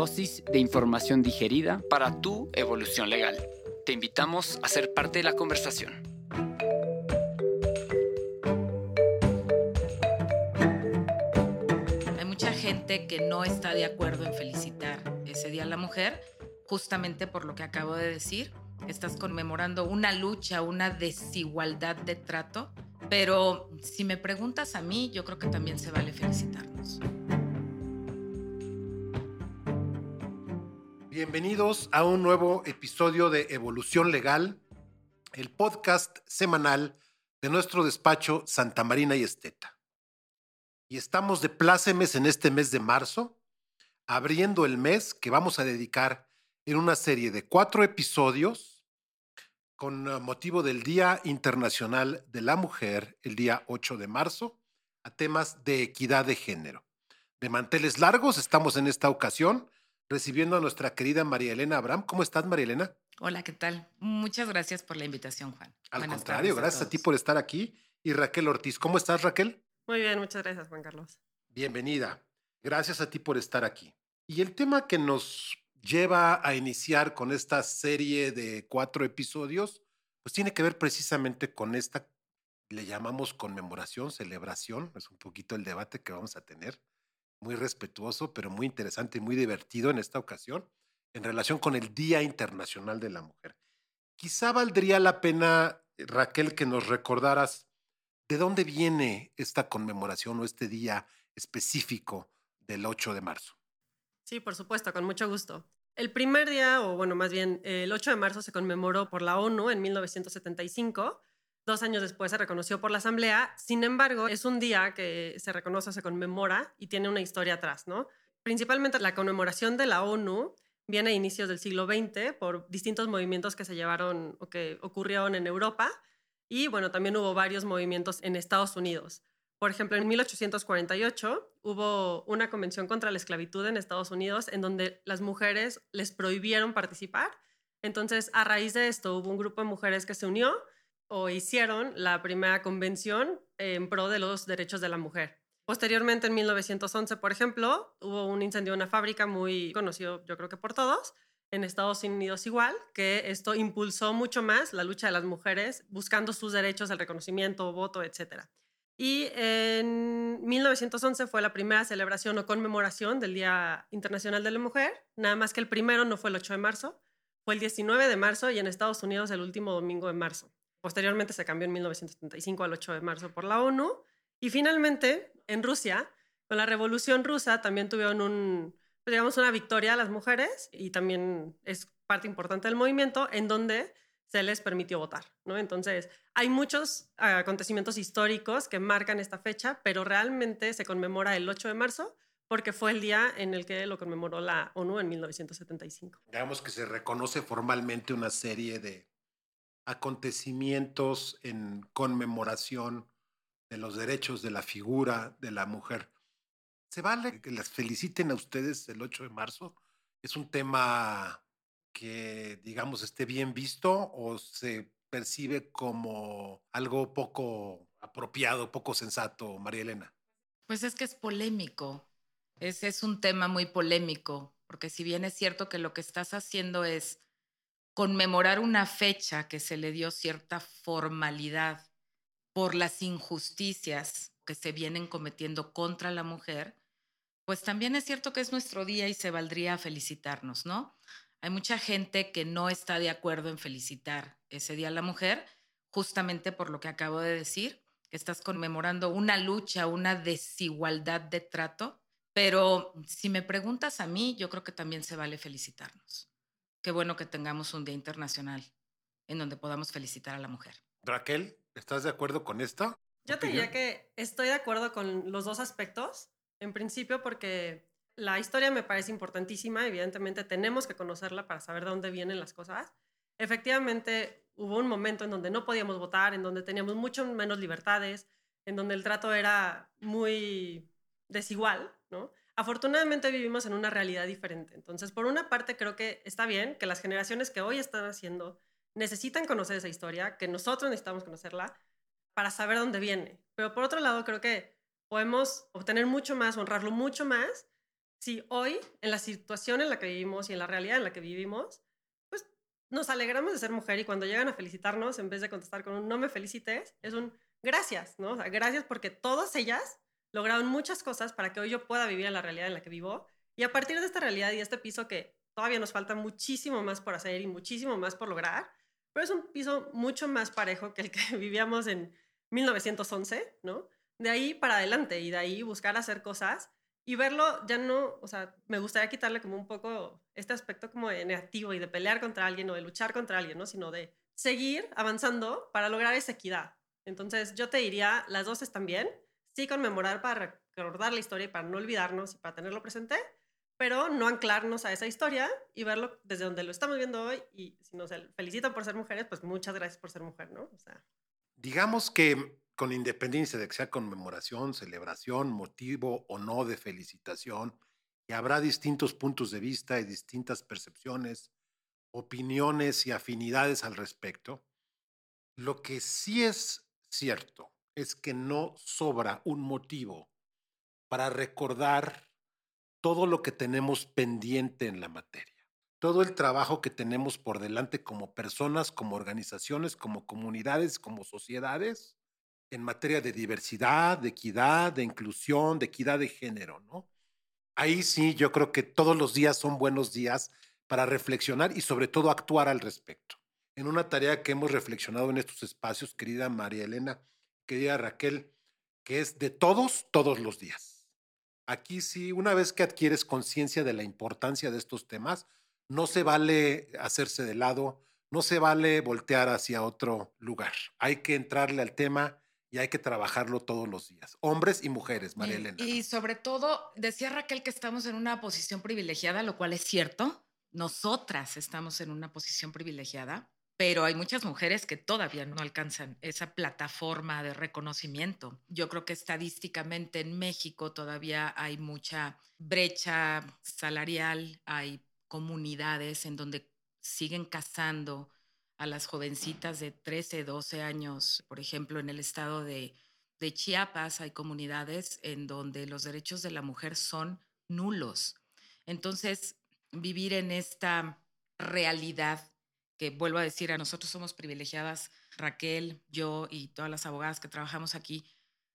Dosis de información digerida para tu evolución legal. Te invitamos a ser parte de la conversación. Hay mucha gente que no está de acuerdo en felicitar ese día a la mujer, justamente por lo que acabo de decir. Estás conmemorando una lucha, una desigualdad de trato, pero si me preguntas a mí, yo creo que también se vale felicitarnos. Bienvenidos a un nuevo episodio de Evolución Legal, el podcast semanal de nuestro despacho Santa Marina y Esteta. Y estamos de plácemes en este mes de marzo, abriendo el mes que vamos a dedicar en una serie de cuatro episodios con uh, motivo del Día Internacional de la Mujer, el día 8 de marzo, a temas de equidad de género. De manteles largos estamos en esta ocasión recibiendo a nuestra querida María Elena Abraham. ¿Cómo estás, María Elena? Hola, ¿qué tal? Muchas gracias por la invitación, Juan. Al Buenas contrario, a gracias a, ti por estar aquí. Y Raquel Ortiz, ¿cómo estás, Raquel? Muy bien, muchas gracias, Juan Carlos. Bienvenida. Gracias a ti por estar aquí. Y el tema que nos lleva a iniciar con esta serie de cuatro episodios, pues tiene que ver precisamente con esta, le llamamos conmemoración, celebración, es un poquito el debate que vamos a tener, muy respetuoso, pero muy interesante y muy divertido en esta ocasión, en relación con el Día Internacional de la Mujer. Quizá valdría la pena, Raquel, que nos recordaras de dónde viene esta conmemoración o este día específico del 8 de marzo. Sí, por supuesto, con mucho gusto. El primer día, o bueno, más bien el 8 de marzo se conmemoró por la ONU en 1975. Dos años después se reconoció por la Asamblea. Sin embargo, es un día que se reconoce, se conmemora y tiene una historia atrás, ¿no? Principalmente la conmemoración de la ONU viene a inicios del siglo XX por distintos movimientos que se llevaron o que ocurrieron en Europa. Y bueno, también hubo varios movimientos en Estados Unidos. Por ejemplo, en 1848 hubo una convención contra la esclavitud en Estados Unidos en donde las mujeres les prohibieron participar. Entonces, a raíz de esto, hubo un grupo de mujeres que se unió o hicieron la primera convención en pro de los derechos de la mujer. Posteriormente, en 1911, por ejemplo, hubo un incendio en una fábrica muy conocido, yo creo que por todos, en Estados Unidos igual, que esto impulsó mucho más la lucha de las mujeres buscando sus derechos, el reconocimiento, voto, etc. Y en 1911 fue la primera celebración o conmemoración del Día Internacional de la Mujer, nada más que el primero no fue el 8 de marzo, fue el 19 de marzo y en Estados Unidos el último domingo de marzo. Posteriormente se cambió en 1975 al 8 de marzo por la ONU. Y finalmente, en Rusia, con la Revolución Rusa, también tuvieron un, pues, digamos, una victoria a las mujeres y también es parte importante del movimiento en donde se les permitió votar, ¿no? Entonces, hay muchos acontecimientos históricos que marcan esta fecha, pero realmente se conmemora el 8 de marzo porque fue el día en el que lo conmemoró la ONU en 1975. Digamos que se reconoce formalmente una serie de acontecimientos en conmemoración de los derechos de la figura de la mujer. ¿Se vale que las feliciten a ustedes el 8 de marzo? ¿Es un tema que, digamos, esté bien visto o se percibe como algo poco apropiado, poco sensato, María Elena? Pues es que es polémico. Ese es un tema muy polémico, porque si bien es cierto que lo que estás haciendo es conmemorar una fecha que se le dio cierta formalidad por las injusticias que se vienen cometiendo contra la mujer, pues también es cierto que es nuestro día y se valdría felicitarnos, ¿no? Hay mucha gente que no está de acuerdo en felicitar ese día a la mujer, justamente por lo que acabo de decir, que estás conmemorando una lucha, una desigualdad de trato, pero si me preguntas a mí, yo creo que también se vale felicitarnos. Qué bueno que tengamos un día internacional en donde podamos felicitar a la mujer. Raquel, ¿estás de acuerdo con esto? Yo te diría que estoy de acuerdo con los dos aspectos, en principio porque La historia me parece importantísima, evidentemente tenemos que conocerla para saber de dónde vienen las cosas. Efectivamente, hubo un momento en donde no podíamos votar, en donde teníamos mucho menos libertades, en donde el trato era muy desigual, ¿no? Afortunadamente vivimos en una realidad diferente. Entonces, por una parte, creo que está bien que las generaciones que hoy están haciendo necesitan conocer esa historia, que nosotros necesitamos conocerla para saber dónde viene. Pero por otro lado, creo que podemos obtener mucho más, honrarlo mucho más, si hoy, en la situación en la que vivimos y en la realidad en la que vivimos, pues nos alegramos de ser mujer y cuando llegan a felicitarnos, en vez de contestar con un no me felicites, es un gracias, ¿no? O sea, gracias porque todas ellas lograron muchas cosas para que hoy yo pueda vivir en la realidad en la que vivo. Y a partir de esta realidad y este piso que todavía nos falta muchísimo más por hacer y muchísimo más por lograr, pero es un piso mucho más parejo que el que vivíamos en 1911, ¿no? De ahí para adelante y de ahí buscar hacer cosas y verlo ya no, o sea, me gustaría quitarle como un poco este aspecto como de negativo y de pelear contra alguien o de luchar contra alguien, ¿no? Sino de seguir avanzando para lograr esa equidad. Entonces yo te diría, las dos están bien, sí conmemorar para recordar la historia y para no olvidarnos y para tenerlo presente, pero no anclarnos a esa historia y verlo desde donde lo estamos viendo hoy. Y si nos felicitan por ser mujeres, pues muchas gracias por ser mujer, ¿no? O sea. Digamos que con independencia de que sea conmemoración, celebración, motivo o no de felicitación, y habrá distintos puntos de vista y distintas percepciones, opiniones y afinidades al respecto, lo que sí es cierto es que no sobra un motivo para recordar todo lo que tenemos pendiente en la materia, todo el trabajo que tenemos por delante como personas, como organizaciones, como comunidades, como sociedades, en materia de diversidad, de equidad, de inclusión, de equidad de género, ¿no? Ahí sí, yo creo que todos los días son buenos días para reflexionar y sobre todo actuar al respecto. En una tarea que hemos reflexionado en estos espacios, querida María Elena, querida Raquel, que es de todos, todos los días. Aquí sí, una vez que adquieres conciencia de la importancia de estos temas, no se vale hacerse de lado, no se vale voltear hacia otro lugar. Hay que entrarle al tema y hay que trabajarlo todos los días, hombres y mujeres, María Elena. Y, sobre todo, decía Raquel que estamos en una posición privilegiada, lo cual es cierto. Nosotras estamos en una posición privilegiada, pero hay muchas mujeres que todavía no alcanzan esa plataforma de reconocimiento. Yo creo que estadísticamente en México todavía hay mucha brecha salarial, hay comunidades en donde siguen casando a las jovencitas de 13, 12 años. Por ejemplo, en el estado de, Chiapas hay comunidades en donde los derechos de la mujer son nulos. Entonces, vivir en esta realidad que vuelvo a decir, a nosotros somos privilegiadas, Raquel, yo y todas las abogadas que trabajamos aquí,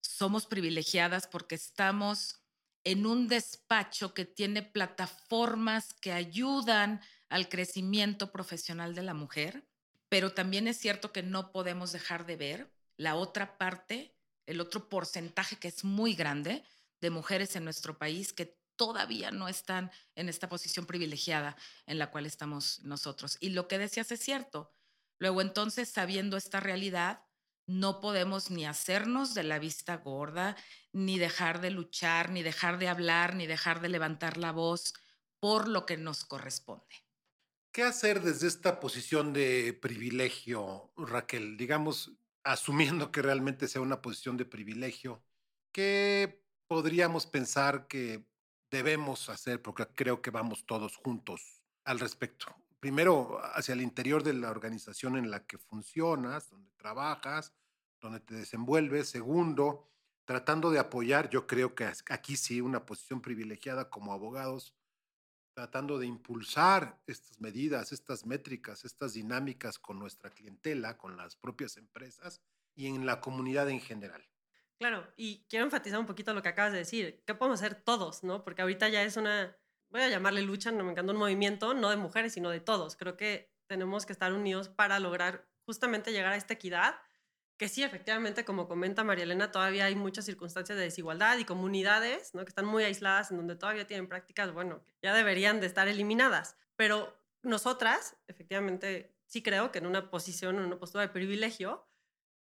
somos privilegiadas porque estamos en un despacho que tiene plataformas que ayudan al crecimiento profesional de la mujer, pero también es cierto que no podemos dejar de ver la otra parte, el otro porcentaje que es muy grande de mujeres en nuestro país que todavía no están en esta posición privilegiada en la cual estamos nosotros. Y lo que decías es cierto. Luego entonces, sabiendo esta realidad, no podemos ni hacernos de la vista gorda, ni dejar de luchar, ni dejar de hablar, ni dejar de levantar la voz por lo que nos corresponde. ¿Qué hacer desde esta posición de privilegio, Raquel? Digamos, asumiendo que realmente sea una posición de privilegio, ¿qué podríamos pensar que debemos hacer? Porque creo que vamos todos juntos al respecto. Primero, hacia el interior de la organización en la que funcionas, donde trabajas, donde te desenvuelves. Segundo, tratando de apoyar, yo creo que aquí sí, una posición privilegiada como abogados, tratando de impulsar estas medidas, estas métricas, estas dinámicas con nuestra clientela, con las propias empresas y en la comunidad en general. Claro, y quiero enfatizar un poquito lo que acabas de decir. ¿Qué podemos hacer todos, no? Porque ahorita ya es una, voy a llamarle lucha, no me encanta un movimiento, no de mujeres, sino de todos. Creo que tenemos que estar unidos para lograr justamente llegar a esta equidad que sí, efectivamente, como comenta María Elena, todavía hay muchas circunstancias de desigualdad y comunidades ¿no? que están muy aisladas, en donde todavía tienen prácticas, bueno, ya deberían de estar eliminadas. Pero nosotras, efectivamente, sí creo que en una posición, en una postura de privilegio,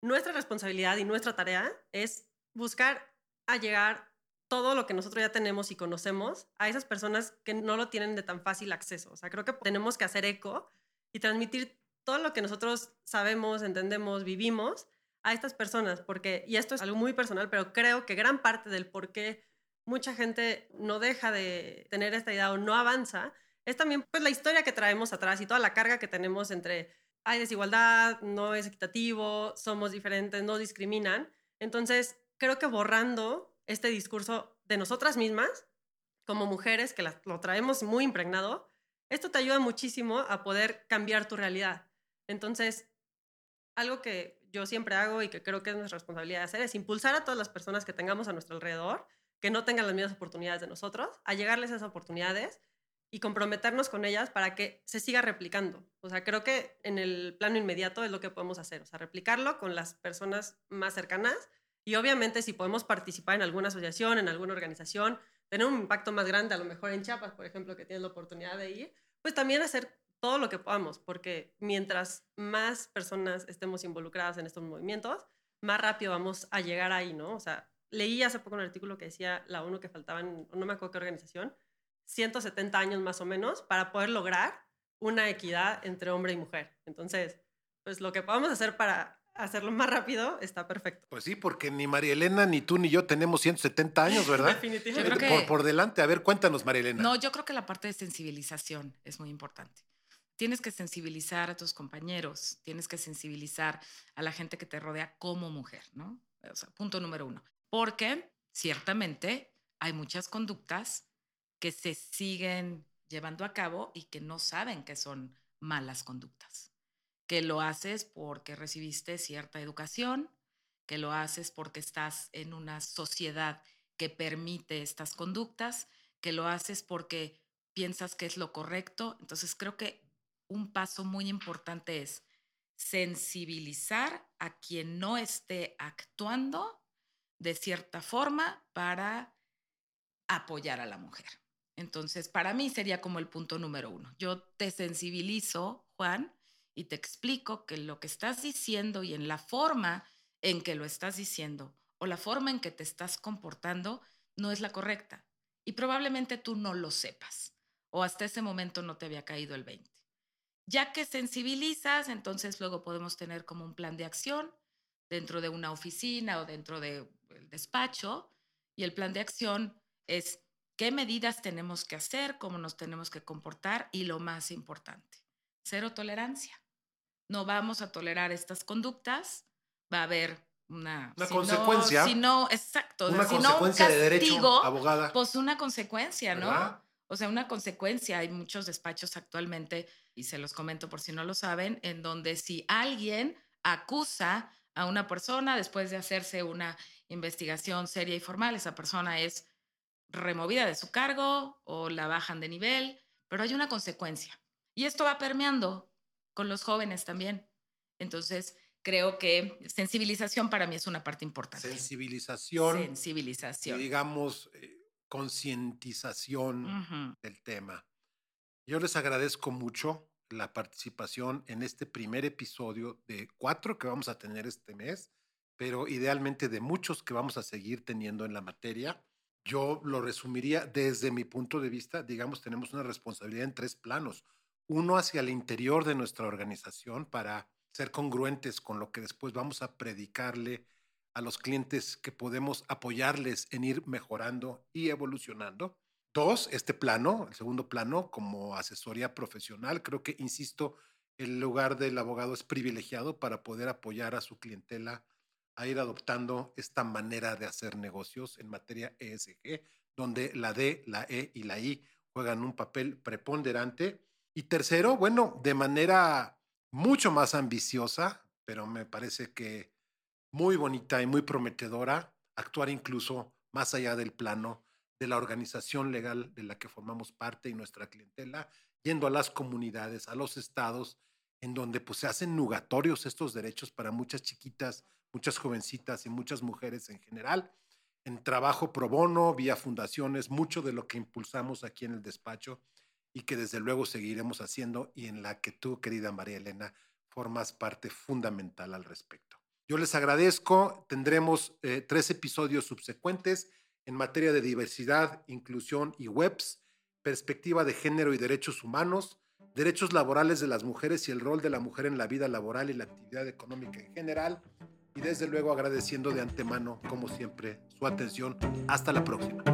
nuestra responsabilidad y nuestra tarea es buscar a llegar todo lo que nosotros ya tenemos y conocemos a esas personas que no lo tienen de tan fácil acceso. O sea, creo que tenemos que hacer eco y transmitir todo lo que nosotros sabemos, entendemos, vivimos a estas personas, porque, y esto es algo muy personal, pero creo que gran parte del por qué mucha gente no deja de tener esta idea o no avanza, es también pues la historia que traemos atrás y toda la carga que tenemos entre hay desigualdad, no es equitativo, somos diferentes, no discriminan. Entonces, creo que borrando este discurso de nosotras mismas, como mujeres que lo traemos muy impregnado, esto te ayuda muchísimo a poder cambiar tu realidad. Entonces, algo que yo siempre hago y que creo que es nuestra responsabilidad hacer es impulsar a todas las personas que tengamos a nuestro alrededor, que no tengan las mismas oportunidades de nosotros, a llegarles esas oportunidades y comprometernos con ellas para que se siga replicando. O sea, creo que en el plano inmediato es lo que podemos hacer, o sea, replicarlo con las personas más cercanas y obviamente si podemos participar en alguna asociación, en alguna organización, tener un impacto más grande, a lo mejor en Chiapas, por ejemplo, que tienes la oportunidad de ir, pues también hacer todo lo que podamos, porque mientras más personas estemos involucradas en estos movimientos, más rápido vamos a llegar ahí, ¿no? O sea, leí hace poco un artículo que decía la ONU que faltaban, no me acuerdo qué organización, 170 años más o menos para poder lograr una equidad entre hombre y mujer. Entonces, pues lo que podamos hacer para hacerlo más rápido está perfecto. Pues sí, porque ni María Elena, ni tú, ni yo tenemos 170 años, ¿verdad? Definitivamente. por, por delante. A ver, cuéntanos, María Elena. No, yo creo que la parte de sensibilización es muy importante. Tienes que sensibilizar a tus compañeros, tienes que sensibilizar a la gente que te rodea como mujer, ¿no? O sea, punto número uno. Porque ciertamente hay muchas conductas que se siguen llevando a cabo y que no saben que son malas conductas. Que lo haces porque recibiste cierta educación, que lo haces porque estás en una sociedad que permite estas conductas, que lo haces porque piensas que es lo correcto. Entonces creo que un paso muy importante es sensibilizar a quien no esté actuando de cierta forma para apoyar a la mujer. Entonces, para mí sería como el punto número uno. Yo te sensibilizo, Juan, y te explico que lo que estás diciendo y en la forma en que lo estás diciendo o la forma en que te estás comportando no es la correcta. Y probablemente tú no lo sepas o hasta ese momento no te había caído el 20. Ya que sensibilizas, entonces luego podemos tener como un plan de acción dentro de una oficina o dentro del despacho y el plan de acción es qué medidas tenemos que hacer, cómo nos tenemos que comportar y lo más importante, cero tolerancia. No vamos a tolerar estas conductas, va a haber una, consecuencia. si no, exacto. Una si consecuencia no de derecho, abogada. Pues una consecuencia, ¿no? O sea, una consecuencia. Hay muchos despachos actualmente, y se los comento por si no lo saben, en donde si alguien acusa a una persona después de hacerse una investigación seria y formal, esa persona es removida de su cargo o la bajan de nivel, pero hay una consecuencia. Y esto va permeando con los jóvenes también. Entonces, creo que sensibilización para mí es una parte importante. Sensibilización. Sensibilización. digamos, eh, concientización del tema. Yo les agradezco mucho la participación en este primer episodio de cuatro que vamos a tener este mes, pero idealmente de muchos que vamos a seguir teniendo en la materia. Yo lo resumiría desde mi punto de vista, digamos, tenemos una responsabilidad en tres planos. Uno hacia el interior de nuestra organización para ser congruentes con lo que después vamos a predicarle a los clientes que podemos apoyarles en ir mejorando y evolucionando. Dos, este plano, el segundo plano, como asesoría profesional. Creo que, insisto, el lugar del abogado es privilegiado para poder apoyar a su clientela a ir adoptando esta manera de hacer negocios en materia ESG, donde la D, la E y la I juegan un papel preponderante. Y tercero, bueno, de manera mucho más ambiciosa, pero me parece que muy bonita y muy prometedora, actuar incluso más allá del plano de la organización legal de la que formamos parte y nuestra clientela, yendo a las comunidades, a los estados, en donde pues se hacen nugatorios estos derechos para muchas chiquitas muchas jovencitas y muchas mujeres en general, en trabajo pro bono, vía fundaciones, mucho de lo que impulsamos aquí en el despacho y que desde luego seguiremos haciendo y en la que tú, querida María Elena, formas parte fundamental al respecto. Yo les agradezco, tendremos eh, tres episodios subsecuentes en materia de diversidad, inclusión y webs, perspectiva de género y derechos humanos, derechos laborales de las mujeres y el rol de la mujer en la vida laboral y la actividad económica en general, y desde luego agradeciendo de antemano, como siempre, su atención. Hasta la próxima.